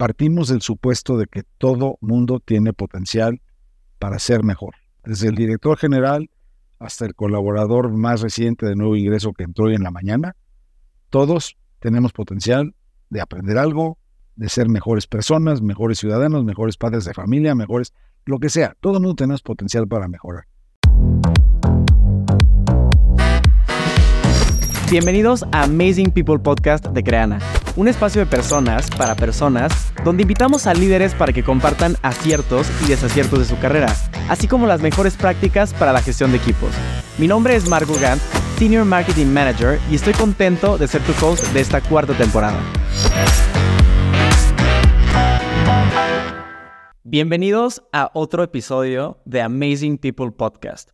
partimos del supuesto de que todo mundo tiene potencial para ser mejor. Desde el director general hasta el colaborador más reciente de nuevo ingreso que entró hoy en la mañana, todos tenemos potencial de aprender algo, de ser mejores personas, mejores ciudadanos, mejores padres de familia, mejores, lo que sea. Todo mundo tenemos potencial para mejorar. Bienvenidos a Amazing People Podcast de Creana, un espacio de personas para personas donde invitamos a líderes para que compartan aciertos y desaciertos de su carrera, así como las mejores prácticas para la gestión de equipos. Mi nombre es Marco Gant, Senior Marketing Manager, y estoy contento de ser tu host de esta cuarta temporada. Bienvenidos a otro episodio de Amazing People Podcast.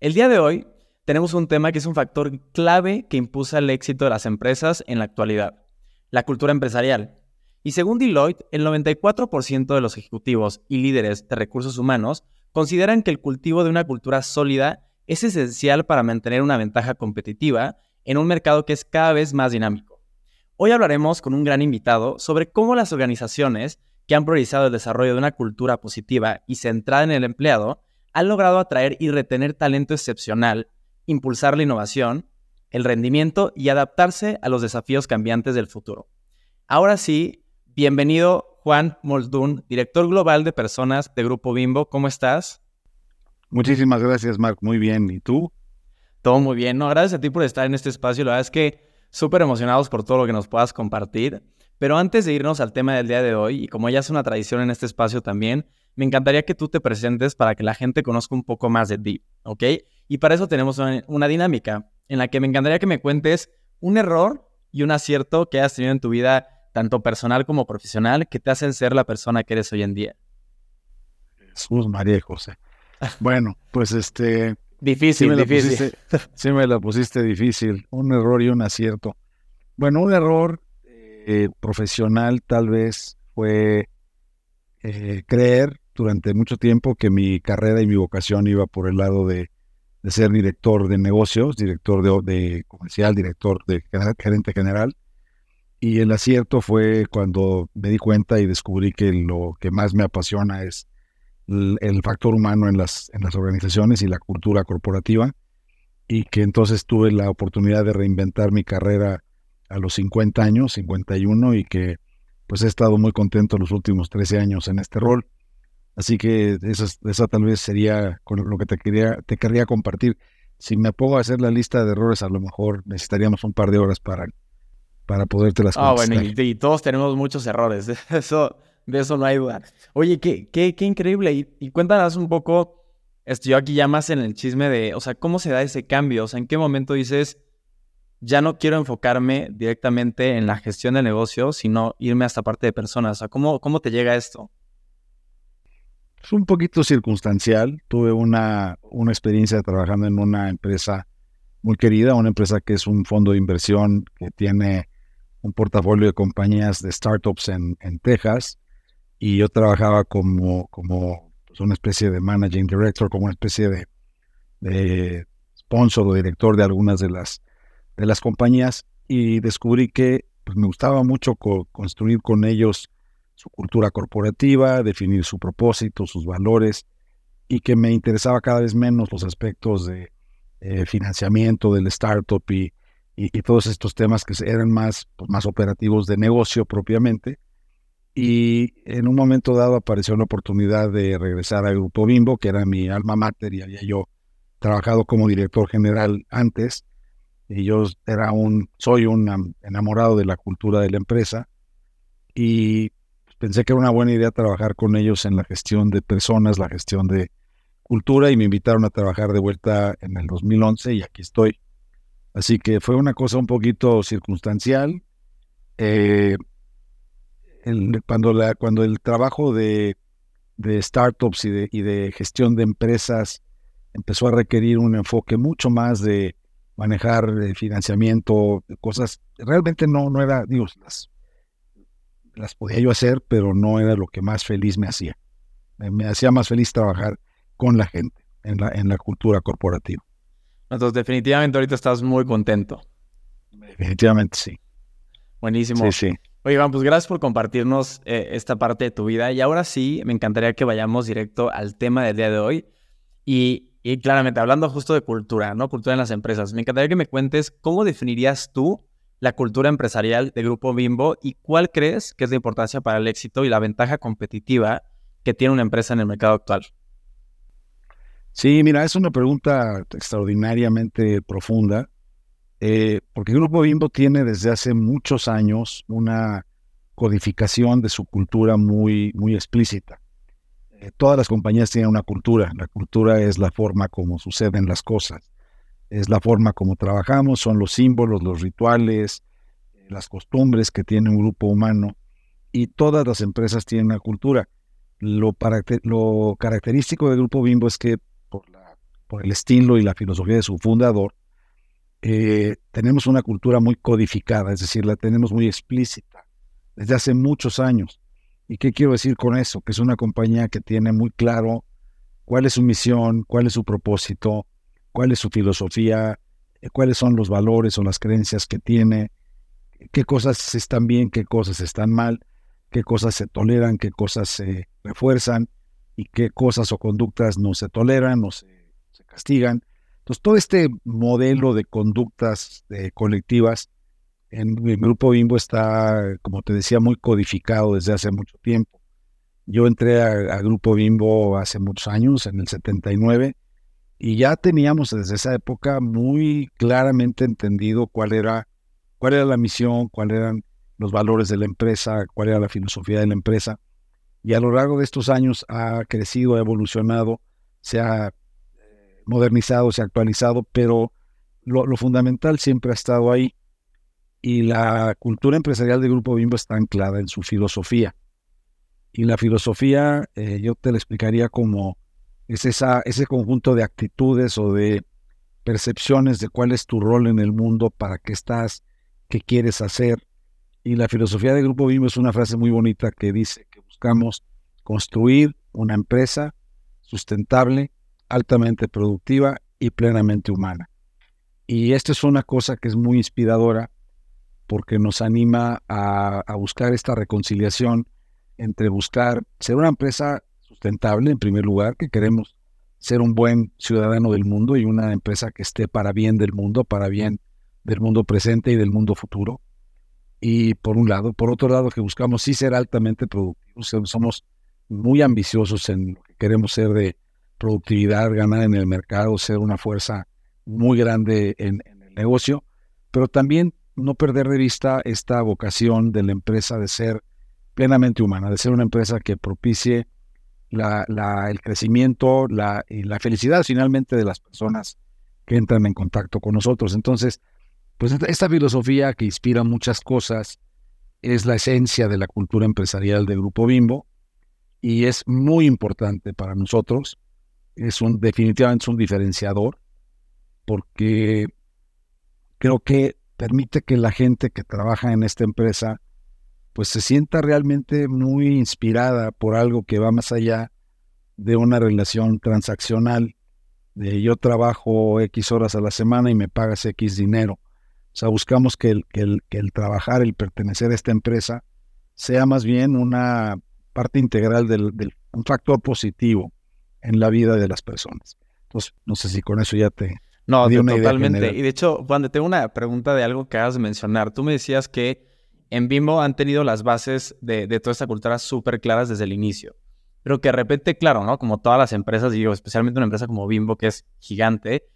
El día de hoy tenemos un tema que es un factor clave que impulsa el éxito de las empresas en la actualidad, la cultura empresarial. Y según Deloitte, el 94% de los ejecutivos y líderes de recursos humanos consideran que el cultivo de una cultura sólida es esencial para mantener una ventaja competitiva en un mercado que es cada vez más dinámico. Hoy hablaremos con un gran invitado sobre cómo las organizaciones que han priorizado el desarrollo de una cultura positiva y centrada en el empleado han logrado atraer y retener talento excepcional impulsar la innovación, el rendimiento y adaptarse a los desafíos cambiantes del futuro. Ahora sí, bienvenido Juan Moldún, director global de personas de Grupo Bimbo. ¿Cómo estás? Muchísimas gracias, Mark. Muy bien. ¿Y tú? Todo muy bien. No, gracias a ti por estar en este espacio. La verdad es que súper emocionados por todo lo que nos puedas compartir. Pero antes de irnos al tema del día de hoy, y como ya es una tradición en este espacio también, me encantaría que tú te presentes para que la gente conozca un poco más de ti, ¿ok? Y para eso tenemos una, dinámica en la que me encantaría que me cuentes un error y un acierto que has tenido en tu vida, tanto personal como profesional, que te hacen ser la persona que eres hoy en día. Jesús María José. Bueno, pues este... Difícil, sí difícil. sí me la pusiste difícil. Un error y un acierto. Bueno, un error eh, profesional tal vez fue eh, creer durante mucho tiempo que mi carrera y mi vocación iba por el lado de ser director de negocios, director de, comercial, director de gerente general. Y el acierto fue cuando me di cuenta y descubrí que lo que más me apasiona es el, factor humano en las, en las organizaciones y la cultura corporativa. Y que entonces tuve la oportunidad de reinventar mi carrera a los 50 años, 51, y que pues he estado muy contento los últimos 13 años en este rol. Así que esa, tal vez sería con lo que te quería, te querría compartir. Si me pongo a hacer la lista de errores, a lo mejor necesitaríamos un par de horas para, para poderte las Ah, bueno, y, todos tenemos muchos errores. Eso, de eso no hay duda. Oye, qué, qué, qué increíble. Y, cuéntanos un poco, estoy aquí ya más en el chisme de, o sea, ¿cómo se da ese cambio? O sea, ¿en qué momento dices, ya no quiero enfocarme directamente en la gestión de negocios, sino irme a esta parte de personas? O sea, ¿cómo, cómo te llega esto? Es un poquito circunstancial. Tuve una, una experiencia trabajando en una empresa muy querida, una empresa que es un fondo de inversión que tiene un portafolio de compañías de startups en, en Texas. Y yo trabajaba como, como pues, una especie de managing director, como una especie de, de sponsor o director de algunas de las, de las compañías. Y descubrí que pues, me gustaba mucho construir con ellos su cultura corporativa, definir su propósito, sus valores, y que me interesaba cada vez menos los aspectos de eh, financiamiento del startup y, y, todos estos temas que eran más, pues, más operativos de negocio propiamente. Y en un momento dado apareció la oportunidad de regresar al Grupo Bimbo, que era mi alma mater y había yo trabajado como director general antes. Y yo era un, soy un enamorado de la cultura de la empresa. Y pensé que era una buena idea trabajar con ellos en la gestión de personas, la gestión de cultura y me invitaron a trabajar de vuelta en el 2011 y aquí estoy. Así que fue una cosa un poquito circunstancial. Eh, cuando, la, cuando el trabajo de, startups y de, y de, gestión de empresas empezó a requerir un enfoque mucho más de manejar financiamiento, cosas, realmente no, no era, digo, las las podía yo hacer, pero no era lo que más feliz me hacía. Me, hacía más feliz trabajar con la gente, en la, en la cultura corporativa. Entonces, definitivamente ahorita estás muy contento. Definitivamente sí. Buenísimo. Sí, sí. Oye, Iván, pues gracias por compartirnos eh, esta parte de tu vida. Y ahora sí, me encantaría que vayamos directo al tema del día de hoy. Y, y claramente, hablando justo de cultura, ¿no? Cultura en las empresas. Me encantaría que me cuentes cómo definirías tú la cultura empresarial de Grupo Bimbo y cuál crees que es la importancia para el éxito y la ventaja competitiva que tiene una empresa en el mercado actual. Sí, mira, es una pregunta extraordinariamente profunda eh, porque Grupo Bimbo tiene desde hace muchos años una codificación de su cultura muy, muy explícita. Eh, todas las compañías tienen una cultura. La cultura es la forma como suceden las cosas, es la forma como trabajamos, son los símbolos, los rituales, eh, las costumbres que tiene un grupo humano y todas las empresas tienen una cultura. Lo, característico del Grupo Bimbo es que por, la, por el estilo y la filosofía de su fundador, eh, tenemos una cultura muy codificada, es decir, la tenemos muy explícita desde hace muchos años. ¿Y qué quiero decir con eso? Que es una compañía que tiene muy claro cuál es su misión, cuál es su propósito, cuál es su filosofía, eh, cuáles son los valores o las creencias que tiene, qué cosas están bien, qué cosas están mal, qué cosas se toleran, qué cosas se refuerzan y qué cosas o conductas no se toleran o se castigan. Entonces, todo este modelo de conductas colectivas en el Grupo Bimbo está, como te decía, muy codificado desde hace mucho tiempo. Yo entré a, Grupo Bimbo hace muchos años, en el 79, y ya teníamos desde esa época muy claramente entendido cuál era, cuál era la misión, cuáles eran los valores de la empresa, cuál era la filosofía de la empresa. Y a lo largo de estos años ha crecido, ha evolucionado, se ha modernizado, se ha actualizado, pero lo, fundamental siempre ha estado ahí. Y la cultura empresarial del Grupo Bimbo está anclada en su filosofía. Y la filosofía, eh, yo te la explicaría como es esa, ese conjunto de actitudes o de percepciones de cuál es tu rol en el mundo, para qué estás, qué quieres hacer. Y la filosofía del Grupo Bimbo es una frase muy bonita que dice que buscamos construir una empresa sustentable altamente productiva y plenamente humana. Y esta es una cosa que es muy inspiradora porque nos anima a, buscar esta reconciliación entre buscar ser una empresa sustentable en primer lugar, que queremos ser un buen ciudadano del mundo y una empresa que esté para bien del mundo, para bien del mundo presente y del mundo futuro. Y por un lado, por otro lado, que buscamos sí ser altamente productivos, somos muy ambiciosos en lo que queremos ser de productividad, ganar en el mercado, ser una fuerza muy grande en, el negocio, pero también no perder de vista esta vocación de la empresa de ser plenamente humana, de ser una empresa que propicie el crecimiento la, y la felicidad finalmente de las personas que entran en contacto con nosotros. Entonces, pues esta filosofía que inspira muchas cosas es la esencia de la cultura empresarial del Grupo Bimbo y es muy importante para nosotros es un, definitivamente es un diferenciador porque creo que permite que la gente que trabaja en esta empresa pues se sienta realmente muy inspirada por algo que va más allá de una relación transaccional de yo trabajo X horas a la semana y me pagas X dinero. O sea, buscamos que el, que el, que el trabajar, el pertenecer a esta empresa sea más bien una parte integral del, del un factor positivo en la vida de las personas. Entonces, no sé si con eso ya te... No, totalmente. y de hecho, Juan, tengo una pregunta de algo que acabas de mencionar. Tú me decías que en Bimbo han tenido las bases de, toda esta cultura súper claras desde el inicio. Pero que de repente, claro, ¿no? Como todas las empresas, digo, especialmente una empresa como Bimbo, que es gigante,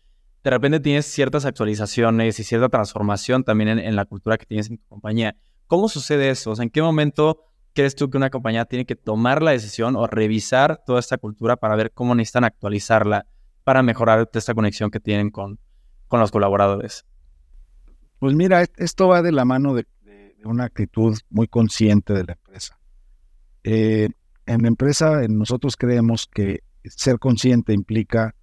de repente tienes ciertas actualizaciones y cierta transformación también en, la cultura que tienes en tu compañía. ¿Cómo sucede eso? ¿en qué momento crees tú que una compañía tiene que tomar la decisión o revisar toda esta cultura para ver cómo necesitan actualizarla para mejorar esta conexión que tienen con, con los colaboradores? Pues mira, esto va de la mano de, una actitud muy consciente de la empresa. Eh, en la empresa, nosotros creemos que ser consciente implica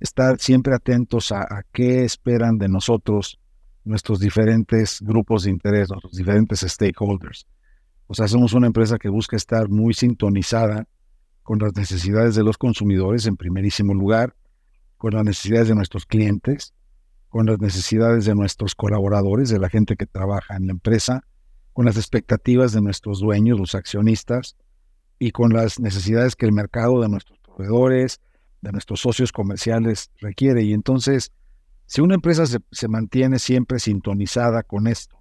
estar siempre atentos a, a, qué esperan de nosotros nuestros diferentes grupos de interés, nuestros diferentes stakeholders. O sea, somos una empresa que busca estar muy sintonizada con las necesidades de los consumidores en primerísimo lugar, con las necesidades de nuestros clientes, con las necesidades de nuestros colaboradores, de la gente que trabaja en la empresa, con las expectativas de nuestros dueños, los accionistas, y con las necesidades que el mercado de nuestros proveedores, de nuestros socios comerciales requiere. Y entonces, si una empresa se, mantiene siempre sintonizada con esto,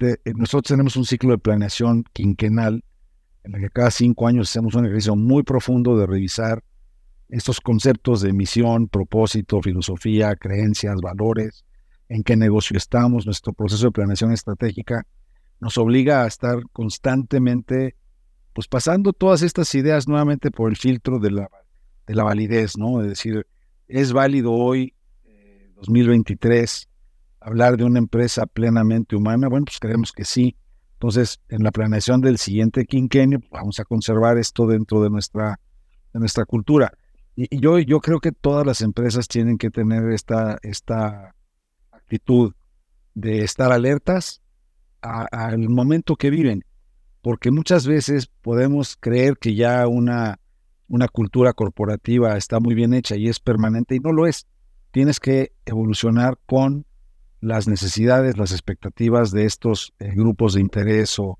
eh, nosotros tenemos un ciclo de planeación quinquenal en el que cada cinco años hacemos un ejercicio muy profundo de revisar estos conceptos de misión, propósito, filosofía, creencias, valores, en qué negocio estamos, nuestro proceso de planeación estratégica nos obliga a estar constantemente, pues pasando todas estas ideas nuevamente por el filtro de la, de la validez, ¿no? Es decir, ¿es válido hoy, 2023, eh, hablar de una empresa plenamente humana? Bueno, pues creemos que sí. Entonces, en la planeación del siguiente quinquenio, pues, vamos a conservar esto dentro de nuestra, de nuestra cultura. Y, yo, yo creo que todas las empresas tienen que tener esta, esta actitud de estar alertas al momento que viven, porque muchas veces podemos creer que ya una, una cultura corporativa está muy bien hecha y es permanente y no lo es. Tienes que evolucionar con las necesidades, las expectativas de estos eh, grupos de interés o,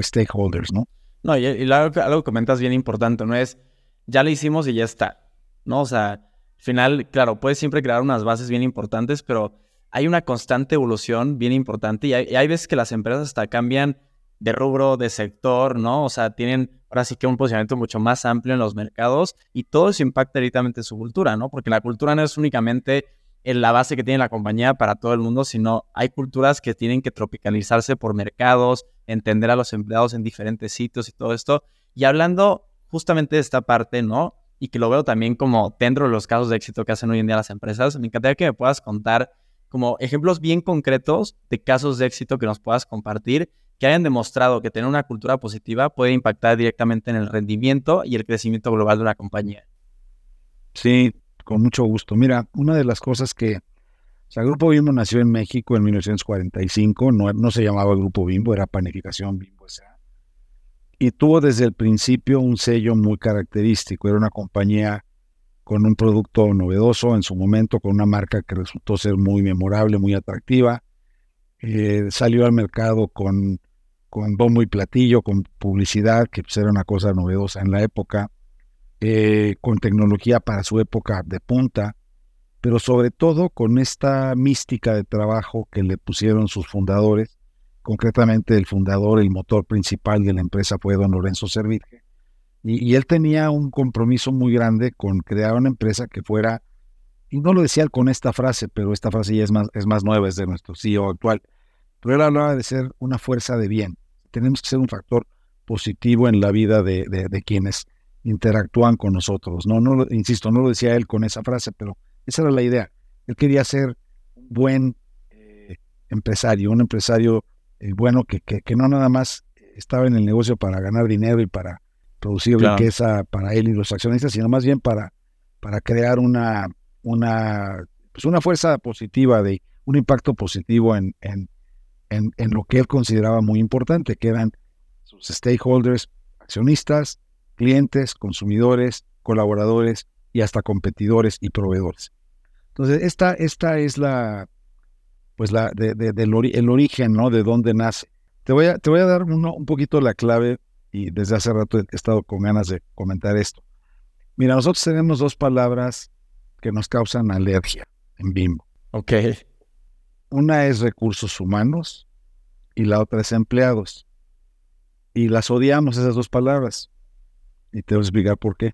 stakeholders, ¿no? No, y, algo, algo que comentas bien importante, no es ya lo hicimos y ya está, ¿no? O sea, al final, claro, puedes siempre crear unas bases bien importantes, pero hay una constante evolución bien importante y hay, veces que las empresas hasta cambian de rubro, de sector, ¿no? O sea, tienen ahora sí que un posicionamiento mucho más amplio en los mercados y todo eso impacta directamente en su cultura, ¿no? Porque la cultura no es únicamente en la base que tiene la compañía para todo el mundo, sino hay culturas que tienen que tropicalizarse por mercados, entender a los empleados en diferentes sitios y todo esto. Y hablando justamente de esta parte, ¿no? Y que lo veo también como dentro de los casos de éxito que hacen hoy en día las empresas, me encantaría que me puedas contar como ejemplos bien concretos de casos de éxito que nos puedas compartir que hayan demostrado que tener una cultura positiva puede impactar directamente en el rendimiento y el crecimiento global de una compañía. Sí, con mucho gusto. Mira, una de las cosas que... O sea, Grupo Bimbo nació en México en 1945, no, se llamaba Grupo Bimbo, era Panificación Bimbo S.A. Y tuvo desde el principio un sello muy característico, era una compañía con un producto novedoso en su momento, con una marca que resultó ser muy memorable, muy atractiva. Eh, salió al mercado con, con bombo y platillo, con publicidad, que pues, era una cosa novedosa en la época, eh, con tecnología para su época de punta, pero sobre todo con esta mística de trabajo que le pusieron sus fundadores, concretamente el fundador, el motor principal de la empresa fue don Lorenzo Servirge, y, él tenía un compromiso muy grande con crear una empresa que fuera, y no lo decía él con esta frase, pero esta frase ya es más, es más nueva, es de nuestro CEO actual, pero él hablaba de ser una fuerza de bien. Tenemos que ser un factor positivo en la vida de, de, quienes interactúan con nosotros. No, no, insisto, no lo decía él con esa frase, pero esa era la idea. Él quería ser un buen eh, empresario, un empresario eh, bueno que, que, no nada más estaba en el negocio para ganar dinero y para producir riqueza para él y los accionistas, sino más bien para, para crear una, una, pues una fuerza positiva, de un impacto positivo en, en, en, lo que él consideraba muy importante, que eran sus stakeholders, accionistas, clientes, consumidores, colaboradores y hasta competidores y proveedores. Entonces, esta, esta es la, pues la, de, del el origen, ¿no? De dónde nace. Te voy a, te voy a dar uno, un poquito la clave y desde hace rato he estado con ganas de comentar esto. Mira, nosotros tenemos dos palabras que nos causan alergia en Bimbo. Ok. Una es recursos humanos y la otra es empleados. Y las odiamos esas dos palabras. Y te voy a explicar por qué.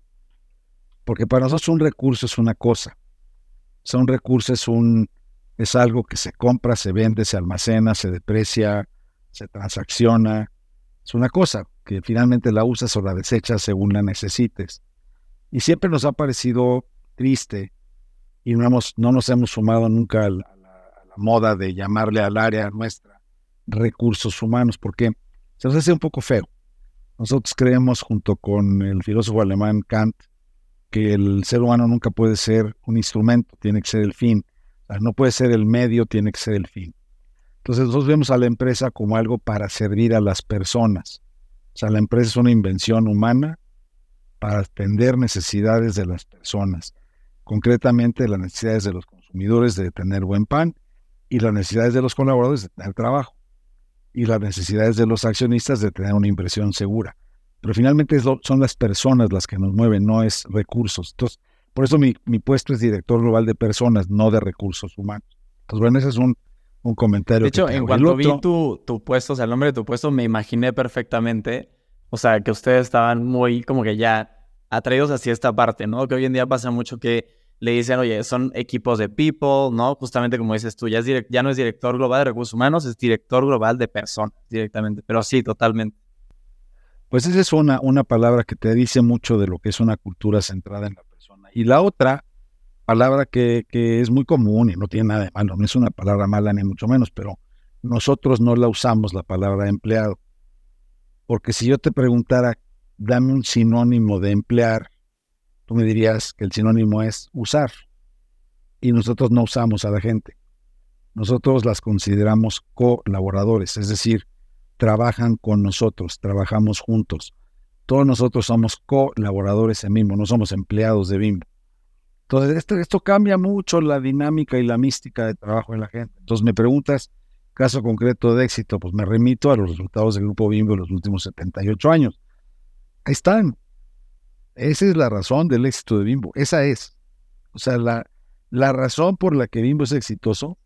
Porque para nosotros un recurso es una cosa. O sea, un recurso es, un, es algo que se compra, se vende, se almacena, se deprecia, se transacciona. Es una cosa que finalmente la usas o la desechas según la necesites. Y siempre nos ha parecido triste y no, hemos, no nos hemos sumado nunca a la, moda de llamarle al área nuestra recursos humanos, porque se nos hace un poco feo. Nosotros creemos, junto con el filósofo alemán Kant, que el ser humano nunca puede ser un instrumento, tiene que ser el fin. no puede ser el medio, tiene que ser el fin. Entonces nosotros vemos a la empresa como algo para servir a las personas. O sea, la empresa es una invención humana para atender necesidades de las personas, concretamente las necesidades de los consumidores de tener buen pan y las necesidades de los colaboradores de tener trabajo. y las necesidades de los accionistas de tener una inversión segura. Pero finalmente son las personas las que nos mueven, no es recursos. Entonces, por eso mi, puesto es director global de personas, no de recursos humanos. Entonces, bueno, ese es un, comentario. De hecho, en cuanto vi tu, tu puesto, o sea, el nombre de tu puesto, me imaginé perfectamente, o sea, que ustedes estaban muy como que ya atraídos hacia esta parte, ¿no? Que hoy en día pasa mucho que le dicen, oye, son equipos de people, ¿no? Justamente como dices tú, ya, es ya no es director global de recursos humanos, es director global de personas directamente, pero sí, totalmente. Pues esa es una, una palabra que te dice mucho de lo que es una cultura centrada en la persona. Y la otra palabra que, que es muy común y no tiene nada de malo, no es una palabra mala ni mucho menos, pero nosotros no la usamos la palabra empleado. Porque si yo te preguntara, dame un sinónimo de emplear, tú me dirías que el sinónimo es usar. Y nosotros no usamos a la gente. Nosotros las consideramos colaboradores, es decir, trabajan con nosotros, trabajamos juntos. Todos nosotros somos colaboradores en Bimbo, no somos empleados de Bimbo. Entonces, esto, cambia mucho la dinámica y la mística de trabajo de la gente. Entonces, me preguntas, caso concreto de éxito, pues me remito a los resultados del Grupo Bimbo en los últimos 78 años. Ahí están. Esa es la razón del éxito de Bimbo. Esa es. O sea, la, la razón por la que Bimbo es exitoso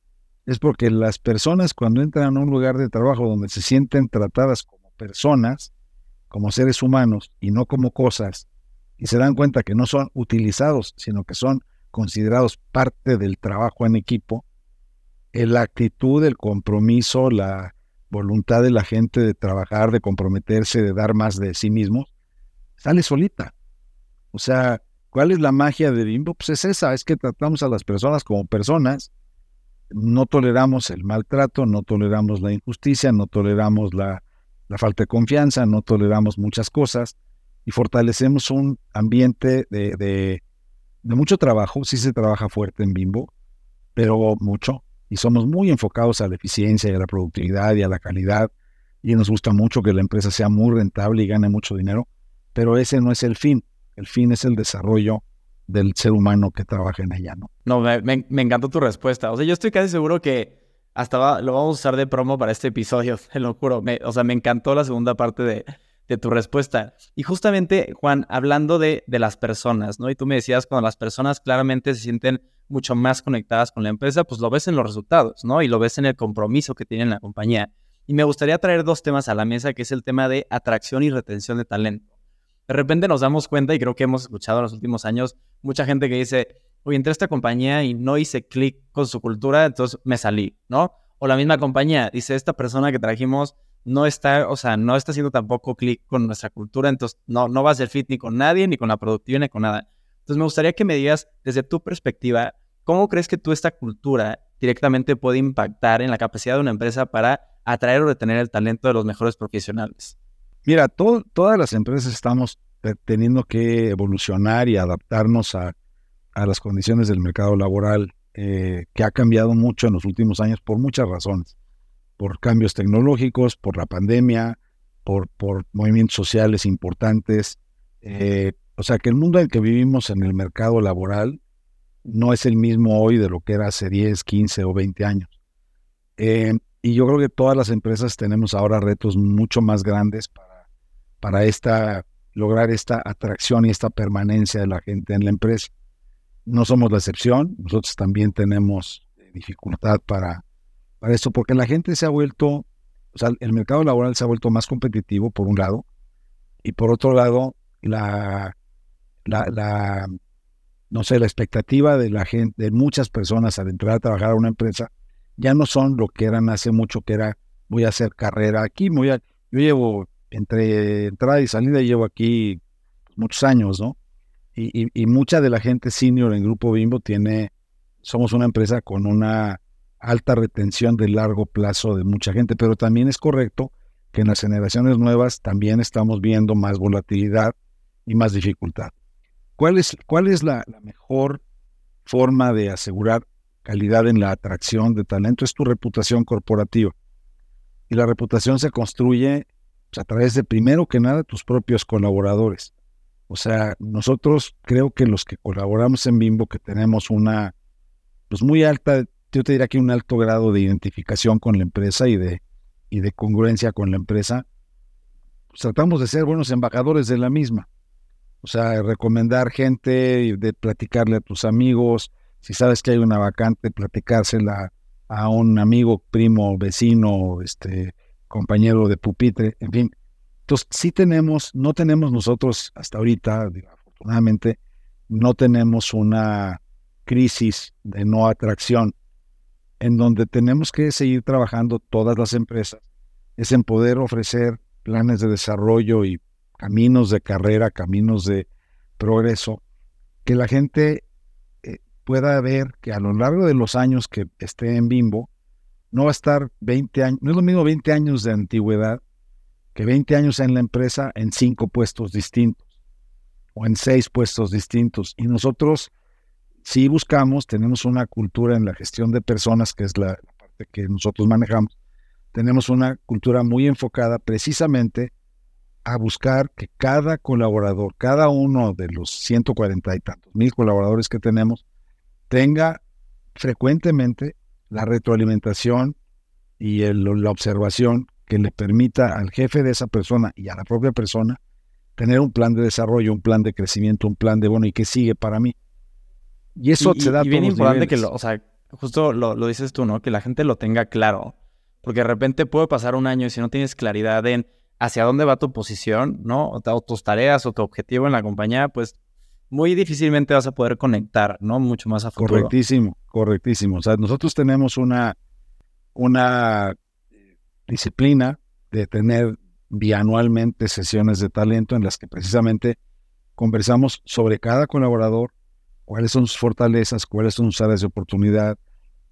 es porque las personas cuando entran a un lugar de trabajo donde se sienten tratadas como personas, como seres humanos y no como cosas, y se dan cuenta que no son utilizados, sino que son considerados parte del trabajo en equipo, la actitud, el compromiso, la voluntad de la gente de trabajar, de comprometerse, de dar más de sí mismos, sale solita. O sea, ¿cuál es la magia de Bimbo? Pues es esa, es que tratamos a las personas como personas, no toleramos el maltrato, no toleramos la injusticia, no toleramos la, falta de confianza, no toleramos muchas cosas y fortalecemos un ambiente de, mucho trabajo, sí se trabaja fuerte en Bimbo, pero mucho, y somos muy enfocados a la eficiencia y a la productividad y a la calidad, y nos gusta mucho que la empresa sea muy rentable y gane mucho dinero, pero ese no es el fin. El fin es el desarrollo del ser humano que trabaja en ella, ¿no? No, me, encantó tu respuesta. O sea, yo estoy casi seguro que hasta lo vamos a usar de promo para este episodio, te lo juro. o sea, me encantó la segunda parte de, de tu respuesta. Y justamente, Juan, hablando de, de, las personas, ¿no? Y tú me decías, cuando las personas claramente se sienten mucho más conectadas con la empresa, pues lo ves en los resultados, ¿no? Y lo ves en el compromiso que tiene la compañía. Y me gustaría traer dos temas a la mesa, que es el tema de atracción y retención de talento de repente nos damos cuenta, y creo que hemos escuchado en los últimos años, mucha gente que dice, oye, entré a esta compañía y no hice clic con su cultura, entonces me salí, ¿no? O la misma compañía dice, esta persona que trajimos no está, o sea, no está haciendo tampoco clic con nuestra cultura, entonces no, no va a ser fit ni con nadie, ni con la productiva, ni con nada. Entonces me gustaría que me digas, desde tu perspectiva, ¿cómo crees que tú esta cultura directamente puede impactar en la capacidad de una empresa para atraer o retener el talento de los mejores profesionales? Mira, todas las empresas estamos teniendo que evolucionar y adaptarnos a, las condiciones del mercado laboral, eh, que ha cambiado mucho en los últimos años por muchas razones, por cambios tecnológicos, por la pandemia, por, por movimientos sociales importantes. Eh, o sea, que el mundo en que vivimos en el mercado laboral no es el mismo hoy de lo que era hace 10, 15 o 20 años. Eh, y yo creo que todas las empresas tenemos ahora retos mucho más grandes para para esta, lograr esta atracción y esta permanencia de la gente en la empresa. No somos la excepción, nosotros también tenemos dificultad para, para esto, porque la gente se ha vuelto, o sea, el mercado laboral se ha vuelto más competitivo, por un lado, y por otro lado, la, la, no sé, la expectativa de la gente, de muchas personas al entrar a trabajar a una empresa, ya no son lo que eran hace mucho, que era voy a hacer carrera aquí, voy a, yo llevo entre entrada y salida llevo aquí muchos años, ¿no? Y, mucha de la gente senior en Grupo Bimbo tiene, somos una empresa con una alta retención de largo plazo de mucha gente, pero también es correcto que en las generaciones nuevas también estamos viendo más volatilidad y más dificultad. ¿Cuál es, cuál es la, mejor forma de asegurar calidad en la atracción de talento? Es tu reputación corporativa. Y la reputación se construye a través de primero que nada tus propios colaboradores. O sea, nosotros creo que los que colaboramos en Bimbo, que tenemos una, pues muy alta, yo te diría que un alto grado de identificación con la empresa y de, y de congruencia con la empresa, pues tratamos de ser buenos embajadores de la misma. O sea, recomendar gente, de platicarle a tus amigos, si sabes que hay una vacante, platicársela a un amigo, primo, vecino, este, compañero de pupitre, en fin. Entonces, sí tenemos, no tenemos nosotros hasta ahorita, afortunadamente, no tenemos una crisis de no atracción en donde tenemos que seguir trabajando todas las empresas, es en poder ofrecer planes de desarrollo y caminos de carrera, caminos de progreso, que la gente eh, pueda ver que a lo largo de los años que esté en Bimbo, no va a estar 20 años, no es lo mismo 20 años de antigüedad que 20 años en la empresa en cinco puestos distintos o en seis puestos distintos. Y nosotros sí buscamos, tenemos una cultura en la gestión de personas, que es la, parte que nosotros manejamos, tenemos una cultura muy enfocada precisamente a buscar que cada colaborador, cada uno de los 140 y tantos mil colaboradores que tenemos, tenga frecuentemente la retroalimentación y la observación que le permita al jefe de esa persona y a la propia persona tener un plan de desarrollo, un plan de crecimiento, un plan de, bueno, ¿y qué sigue para mí? Y eso se da y bien importante que lo, o sea, justo lo, lo, dices tú, ¿no? Que la gente lo tenga claro. Porque de repente puede pasar un año y si no tienes claridad en hacia dónde va tu posición, ¿no? O, tus tareas o tu objetivo en la compañía, pues muy difícilmente vas a poder conectar, ¿no? Mucho más a futuro. Correctísimo, correctísimo. O sea, nosotros tenemos una, una disciplina de tener bianualmente sesiones de talento en las que precisamente conversamos sobre cada colaborador, cuáles son sus fortalezas, cuáles son sus áreas de oportunidad,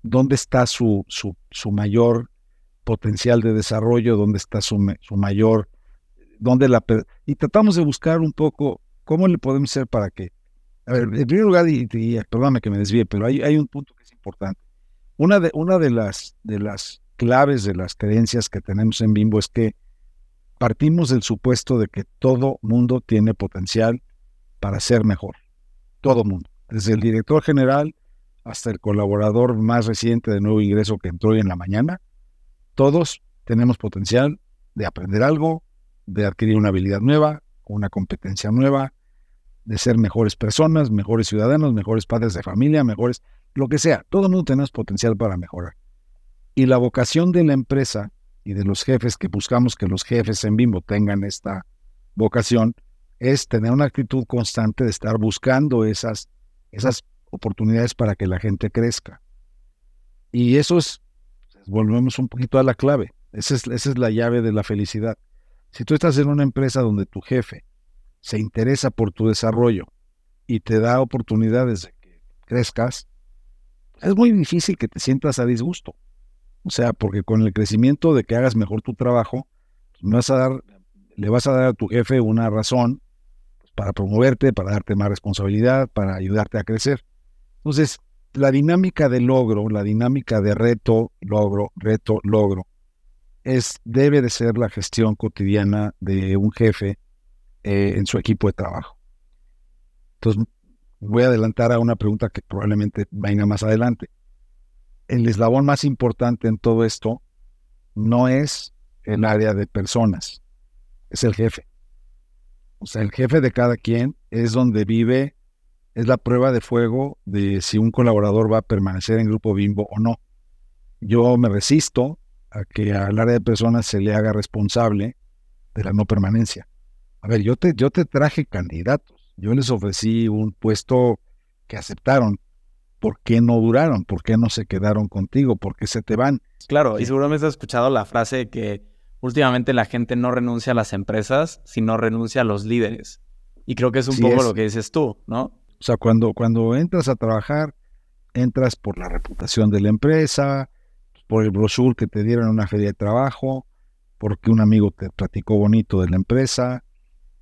dónde está su, su, su mayor potencial de desarrollo, dónde está su, su mayor, dónde la... Y tratamos de buscar un poco cómo le podemos hacer para que... A ver, en primer lugar, y, perdóname que me desvíe, pero hay, hay un punto que es importante. Una de, una de, las, de las claves de las creencias que tenemos en Bimbo es que partimos del supuesto de que todo mundo tiene potencial para ser mejor. Todo mundo desde el director general hasta el colaborador más reciente de nuevo ingreso que entró hoy en la mañana, todos tenemos potencial de aprender algo, de adquirir una habilidad nueva, una competencia nueva, de ser mejores personas, mejores ciudadanos, mejores padres de familia, mejores, lo que sea. Todo el mundo tenemos potencial para mejorar. Y la vocación de la empresa y de los jefes, que buscamos que los jefes en Bimbo tengan esta vocación, es tener una actitud constante de estar buscando esas esas oportunidades para que la gente crezca. Y eso es, volvemos un poquito a la clave, esa es, esa es la llave de la felicidad. Si tú estás en una empresa donde tu jefe se interesa por tu desarrollo y te da oportunidades de que crezcas, es muy difícil que te sientas a disgusto. O sea, porque con el crecimiento de que hagas mejor tu trabajo, pues, vas a dar, le vas a dar a tu jefe una razón para promoverte, para darte más responsabilidad, para ayudarte a crecer. Entonces, la dinámica de logro, la dinámica de reto, logro, reto, logro, es, debe de ser la gestión cotidiana de un jefe eh, en su equipo de trabajo. Entonces, voy a adelantar a una pregunta que probablemente venga más adelante. El eslabón más importante en todo esto no es el área de personas, es el jefe. O sea, el jefe de cada quien es donde vive, es la prueba de fuego de si un colaborador va a permanecer en Grupo Bimbo o no. Yo me resisto a que al área de personas se le haga responsable de la no permanencia. A ver, yo te, yo te traje candidatos, yo les ofrecí un puesto que aceptaron. ¿Por qué no duraron? ¿Por qué no se quedaron contigo? ¿Por qué se te van? Claro, y seguramente has escuchado la frase que últimamente la gente no renuncia a las empresas, sino renuncia a los líderes. Y creo que es un poco lo que dices tú, ¿no? O sea, cuando, cuando entras a trabajar, entras por la reputación de la empresa, por el brochure que te dieron en una feria de trabajo, porque un amigo te platicó bonito de la empresa,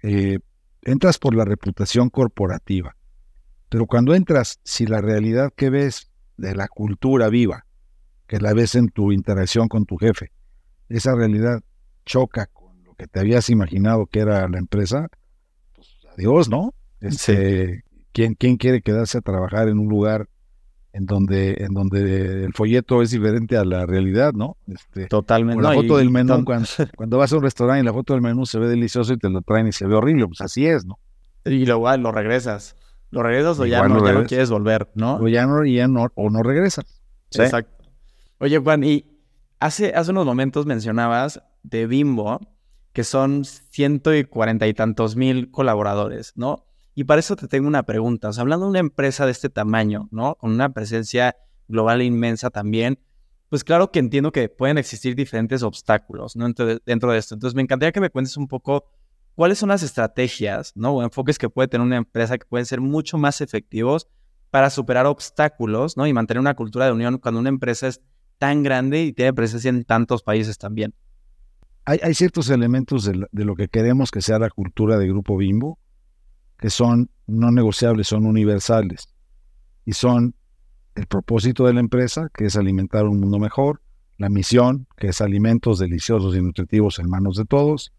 eh, entras por la reputación corporativa. Pero cuando entras, si la realidad que ves de la cultura viva, que la ves en tu interacción con tu jefe, esa realidad choca con lo que te habías imaginado que era la empresa, pues adiós, ¿no? Este, ¿quién, ¿Quién quiere quedarse a trabajar en un lugar en donde, en donde el folleto es diferente a la realidad, ¿no? Este, Totalmente. la foto del menú, cuando, vas a un restaurante y la foto del menú se ve delicioso y te lo traen y se ve horrible, pues así es, ¿no? Y luego lo regresas. Lo regresas o ya, no, ya no quieres volver, ¿no? O ya no, ya no, o no regresas. Exacto. Oye, Juan, y hace, hace unos momentos mencionabas de Bimbo, que son ciento y cuarenta y tantos mil colaboradores, ¿no? Y para eso te tengo una pregunta. O sea, hablando de una empresa de este tamaño, ¿no? Con una presencia global inmensa también, pues claro que entiendo que pueden existir diferentes obstáculos, ¿no? Dentro de, dentro de esto. Entonces, me encantaría que me cuentes un poco cuáles son las estrategias, ¿no? O enfoques que puede tener una empresa que pueden ser mucho más efectivos para superar obstáculos, ¿no? Y mantener una cultura de unión cuando una empresa es tan grande y tiene presencia en tantos países también. Hay, ciertos elementos de, lo que queremos que sea la cultura de Grupo Bimbo que son no negociables, son universales y son el propósito de la empresa, que es alimentar un mundo mejor, la misión, que es alimentos deliciosos y nutritivos en manos de todos,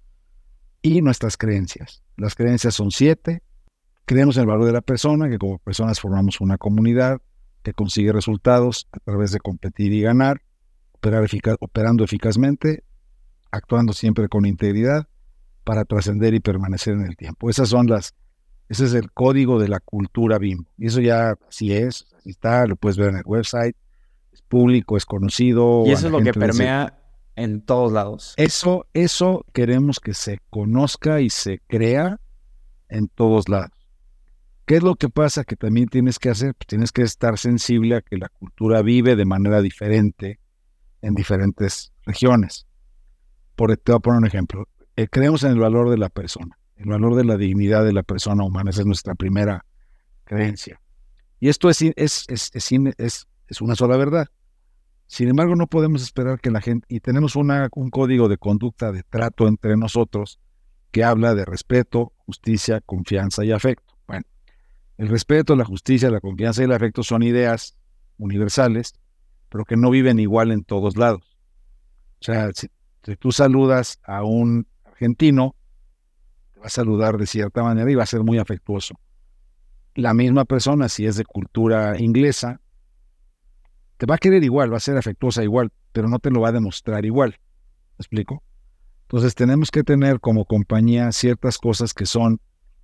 y nuestras creencias. Las creencias son siete. Creemos en el valor de la persona, que como personas formamos una comunidad que consigue resultados a través de competir y ganar, operando eficazmente, actuando siempre con integridad para trascender y permanecer en el tiempo. Esas son las ese es el código de la cultura BIM. Y eso ya así es, así está, lo puedes ver en el website, es público, es conocido. Y eso es lo que permea en todos lados. Eso, eso queremos que se conozca y se crea en todos lados. ¿Qué es lo que pasa que también tienes que hacer? Pues tienes que estar sensible a que la cultura vive de manera diferente en diferentes regiones. Por, te voy a poner un ejemplo. Eh, creemos en el valor de la persona el valor de la dignidad de la persona humana. Esa es nuestra primera creencia. Y esto es, es, es, es, una sola verdad. Sin embargo, no podemos esperar que la gente, y tenemos una, un código de conducta de trato entre nosotros que habla de respeto, justicia, confianza y afecto. Bueno, el respeto, la justicia, la confianza y el afecto son ideas universales, pero que no viven igual en todos lados. O sea, si tú saludas a un argentino, va a saludar de cierta manera y va a ser muy afectuoso. La misma persona, si es de cultura inglesa, te va a querer igual, va a ser afectuosa igual, pero no te lo va a demostrar igual. ¿Me explico? Entonces tenemos que tener como compañía ciertas cosas que son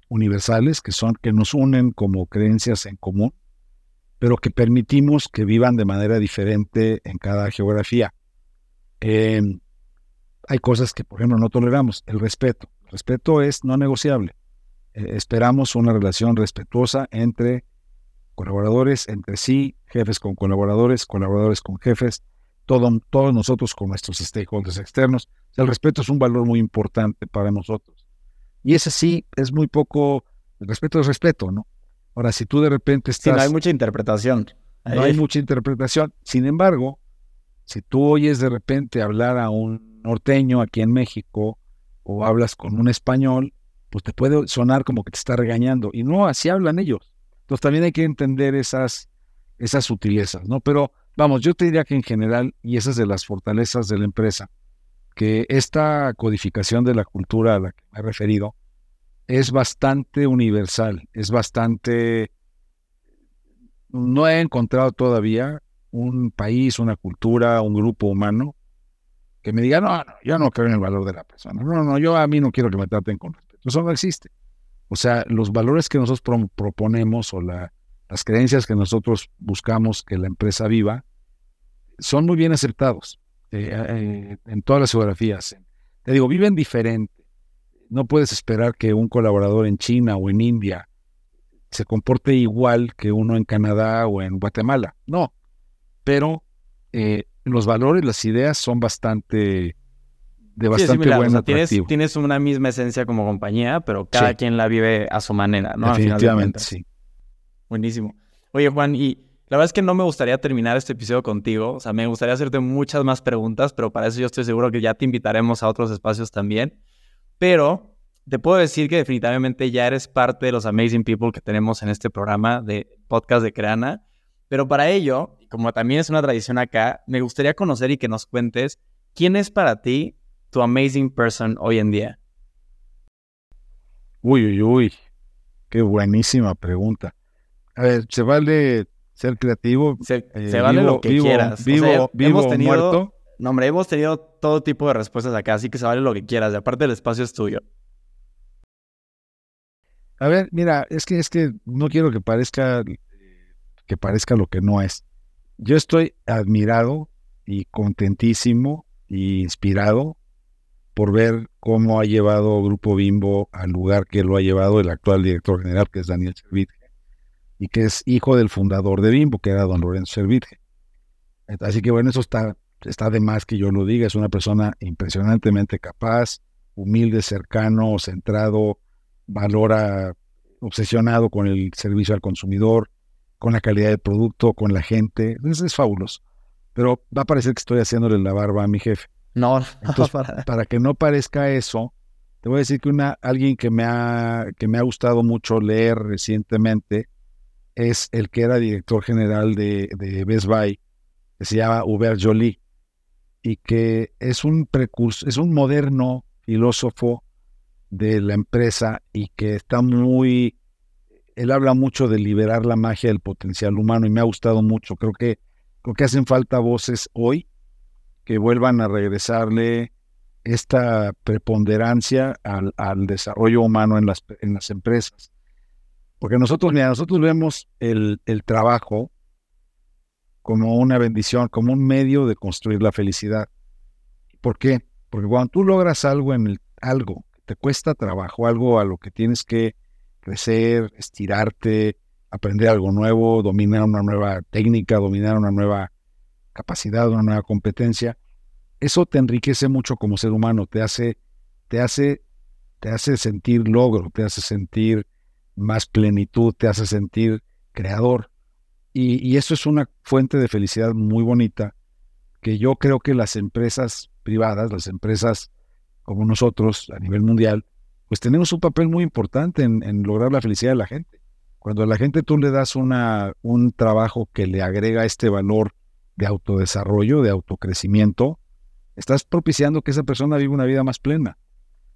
universales, que son que nos unen como creencias en común, pero que permitimos que vivan de manera diferente en cada geografía. Em, hay cosas que, por ejemplo, no toleramos. El respeto. Respeto es no negociable. Eh, esperamos una relación respetuosa entre colaboradores, entre sí, jefes con colaboradores, colaboradores con jefes, todo, todos nosotros con nuestros stakeholders externos. el respeto es un valor muy importante para nosotros. Y ese sí es muy poco, el respeto es respeto, ¿no? Ahora, si tú de repente estás... Sí, no hay mucha interpretación. No hay mucha interpretación. Sin embargo, si tú oyes de repente hablar a un norteño aquí en México o hablas con un español, pues te puede sonar como que te está regañando. Y no, así hablan ellos. Entonces también hay que entender esas, esas sutilezas, ¿no? Pero vamos, yo te diría que en general, y esas de las fortalezas de la empresa, que esta codificación de la cultura a la que me he referido es bastante universal, es bastante... No he encontrado todavía un país, una cultura, un grupo humano que me diga, no, no, yo no creo en el valor de la persona. No, no, yo a mí no quiero que me traten con respeto. Eso no existe. O sea, los valores que nosotros proponemos o la, las creencias que nosotros buscamos que la empresa viva son muy bien aceptados eh, eh, en todas las geografías. Te digo, viven diferente. No puedes esperar que un colaborador en China o en India se comporte igual que uno en Canadá o en Guatemala. No, pero eh, los valores, las ideas son bastante de bastante buen tienes, una misma esencia como compañía, pero cada quien la vive a su manera, ¿no? Definitivamente, sí. Buenísimo. Oye, Juan, y la verdad es que no me gustaría terminar este episodio contigo. O sea, me gustaría hacerte muchas más preguntas, pero para eso yo estoy seguro que ya te invitaremos a otros espacios también. Pero te puedo decir que definitivamente ya eres parte de los amazing people que tenemos en este programa de podcast de Creana. Pero para ello, como también es una tradición acá, me gustaría conocer y que nos cuentes quién es para ti tu amazing person hoy en día. Uy, uy, uy. Qué buenísima pregunta. A ver, se vale, ser creativo. Se, eh, vale lo que quieras. Vivo, vivo, tenido, muerto. No, hombre, hemos tenido todo tipo de respuestas acá, así que se vale lo que quieras. Y aparte el espacio es tuyo. A ver, mira, es que es que no quiero que parezca que parezca lo que no es. Yo estoy admirado y contentísimo y inspirado por ver cómo ha llevado Grupo Bimbo al lugar que lo ha llevado el actual director general, que es Daniel Servitje, y que es hijo del fundador de Bimbo, que era don Lorenzo Servitje. Así que bueno, eso está, está de más que yo lo diga. Es una persona impresionantemente capaz, humilde, cercano, centrado, valora, obsesionado con el servicio al consumidor, con la calidad del producto, con la gente. Es fabuloso. Pero va a parecer que estoy haciéndole la barba a mi jefe. No, para... que no parezca eso, te voy a decir que una, alguien que me, ha, que me ha gustado mucho leer recientemente es el que era director general de, de Best Buy, que se llama Hubert Joly, y que es un precursor, es un moderno filósofo de la empresa y que está muy, él habla mucho de liberar la magia del potencial humano y me ha gustado mucho. Creo que, creo que hacen falta voces hoy que vuelvan a regresarle esta preponderancia al, desarrollo humano en las, en las empresas. Porque nosotros, mira, nosotros vemos el, el trabajo como una bendición, como un medio de construir la felicidad. ¿Por qué? Porque cuando tú logras algo en el, algo que te cuesta trabajo, algo a lo que tienes que crecer, estirarte, aprender algo nuevo, dominar una nueva técnica, dominar una nueva capacidad, una nueva competencia, eso te enriquece mucho como ser humano, te hace, te hace, te hace sentir logro, te hace sentir más plenitud, te hace sentir creador. Y, y eso es una fuente de felicidad muy bonita que yo creo que las empresas privadas, las empresas como nosotros a nivel mundial, pues tenemos un papel muy importante en, lograr la felicidad de la gente. Cuando a la gente tú le das una, un trabajo que le agrega este valor de autodesarrollo, de autocrecimiento, estás propiciando que esa persona viva una vida más plena.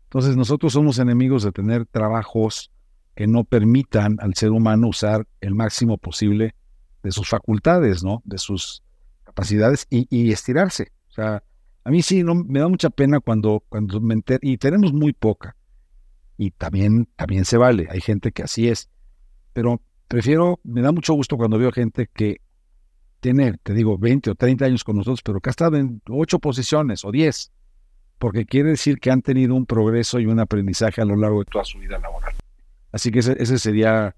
Entonces nosotros somos enemigos de tener trabajos que no permitan al ser humano usar el máximo posible de sus facultades, ¿no? De sus capacidades y, estirarse. O sea, a mí sí no, me da mucha pena cuando, cuando me y tenemos muy poca, y también, también se vale, hay gente que así es, pero prefiero, me da mucho gusto cuando veo gente que tiene, te digo, 20 o 30 años con nosotros, pero que ha estado en 8 posiciones o 10, porque quiere decir que han tenido un progreso y un aprendizaje a lo largo de toda su vida laboral. Así que ese, sería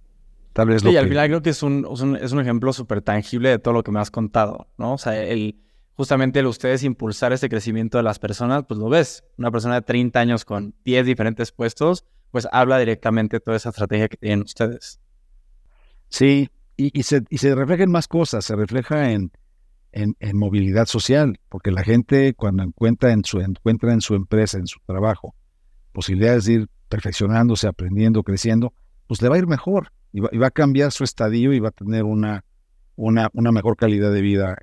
tal vez lo y al final creo que es un, es un, ejemplo súper tangible de todo lo que me has contado, ¿no? O sea, el, justamente el ustedes impulsar ese crecimiento de las personas, pues lo ves. Una persona de 30 años con 10 diferentes puestos, pues habla directamente de toda esa estrategia que tienen ustedes. Sí, y, se, y se refleja en más cosas, se refleja en, en, movilidad social, porque la gente cuando encuentra en, su, encuentra en su empresa, en su trabajo, posibilidades de ir perfeccionándose, aprendiendo, creciendo, pues le va a ir mejor y va, a cambiar su estadio y va a tener una, una, una mejor calidad de vida.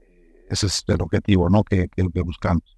Ese es el objetivo, ¿no? Que, que, que buscamos.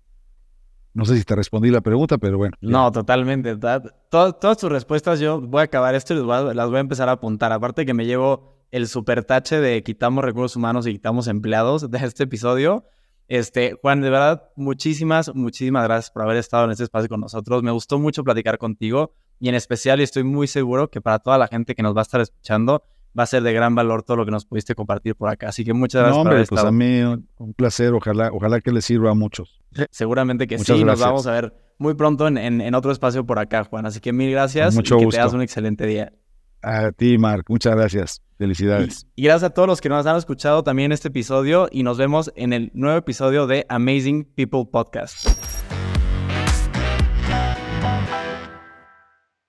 No sé si te respondí la pregunta, pero bueno. No, totalmente. todas tus respuestas, yo voy a acabar esto y las voy a empezar a apuntar. Aparte que me llevo el super tache de quitamos recursos humanos y quitamos empleados de este episodio. Este, Juan, de verdad, muchísimas, muchísimas gracias por haber estado en este espacio con nosotros. Me gustó mucho platicar contigo y en especial, y estoy muy seguro que para toda la gente que nos va a estar escuchando, va a ser de gran valor todo lo que nos pudiste compartir por acá. Así que muchas gracias. No, hombre, pues a mí un placer. Ojalá, ojalá que les sirva a muchos. Seguramente que sí. Nos vamos a ver muy pronto en, en, otro espacio por acá, Juan. Así que mil gracias mucho y que gusto. tengas un excelente día. A ti, Mark. Muchas gracias. Felicidades. Y, gracias a todos los que nos han escuchado también este episodio y nos vemos en el nuevo episodio de Amazing People Podcast.